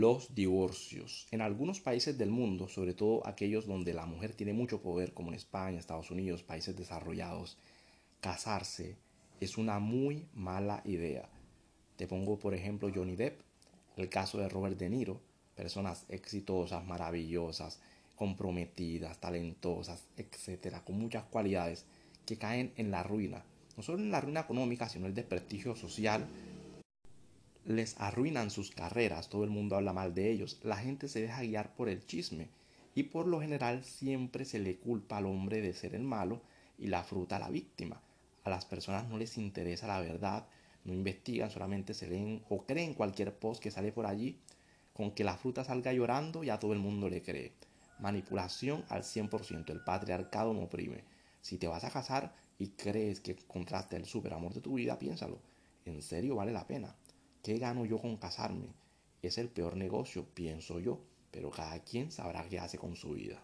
los divorcios. En algunos países del mundo, sobre todo aquellos donde la mujer tiene mucho poder, como en España, Estados Unidos, países desarrollados, casarse es una muy mala idea. Te pongo por ejemplo Johnny Depp, el caso de Robert De Niro, personas exitosas, maravillosas, comprometidas, talentosas, etcétera, con muchas cualidades que caen en la ruina, no solo en la ruina económica, sino el desprestigio social les arruinan sus carreras, todo el mundo habla mal de ellos, la gente se deja guiar por el chisme y por lo general siempre se le culpa al hombre de ser el malo y la fruta la víctima. A las personas no les interesa la verdad, no investigan, solamente se leen o creen cualquier post que sale por allí. Con que la fruta salga llorando ya todo el mundo le cree. Manipulación al 100%, el patriarcado no oprime. Si te vas a casar y crees que encontraste el super amor de tu vida, piénsalo. ¿En serio vale la pena? ¿Qué gano yo con casarme? Es el peor negocio, pienso yo, pero cada quien sabrá qué hace con su vida.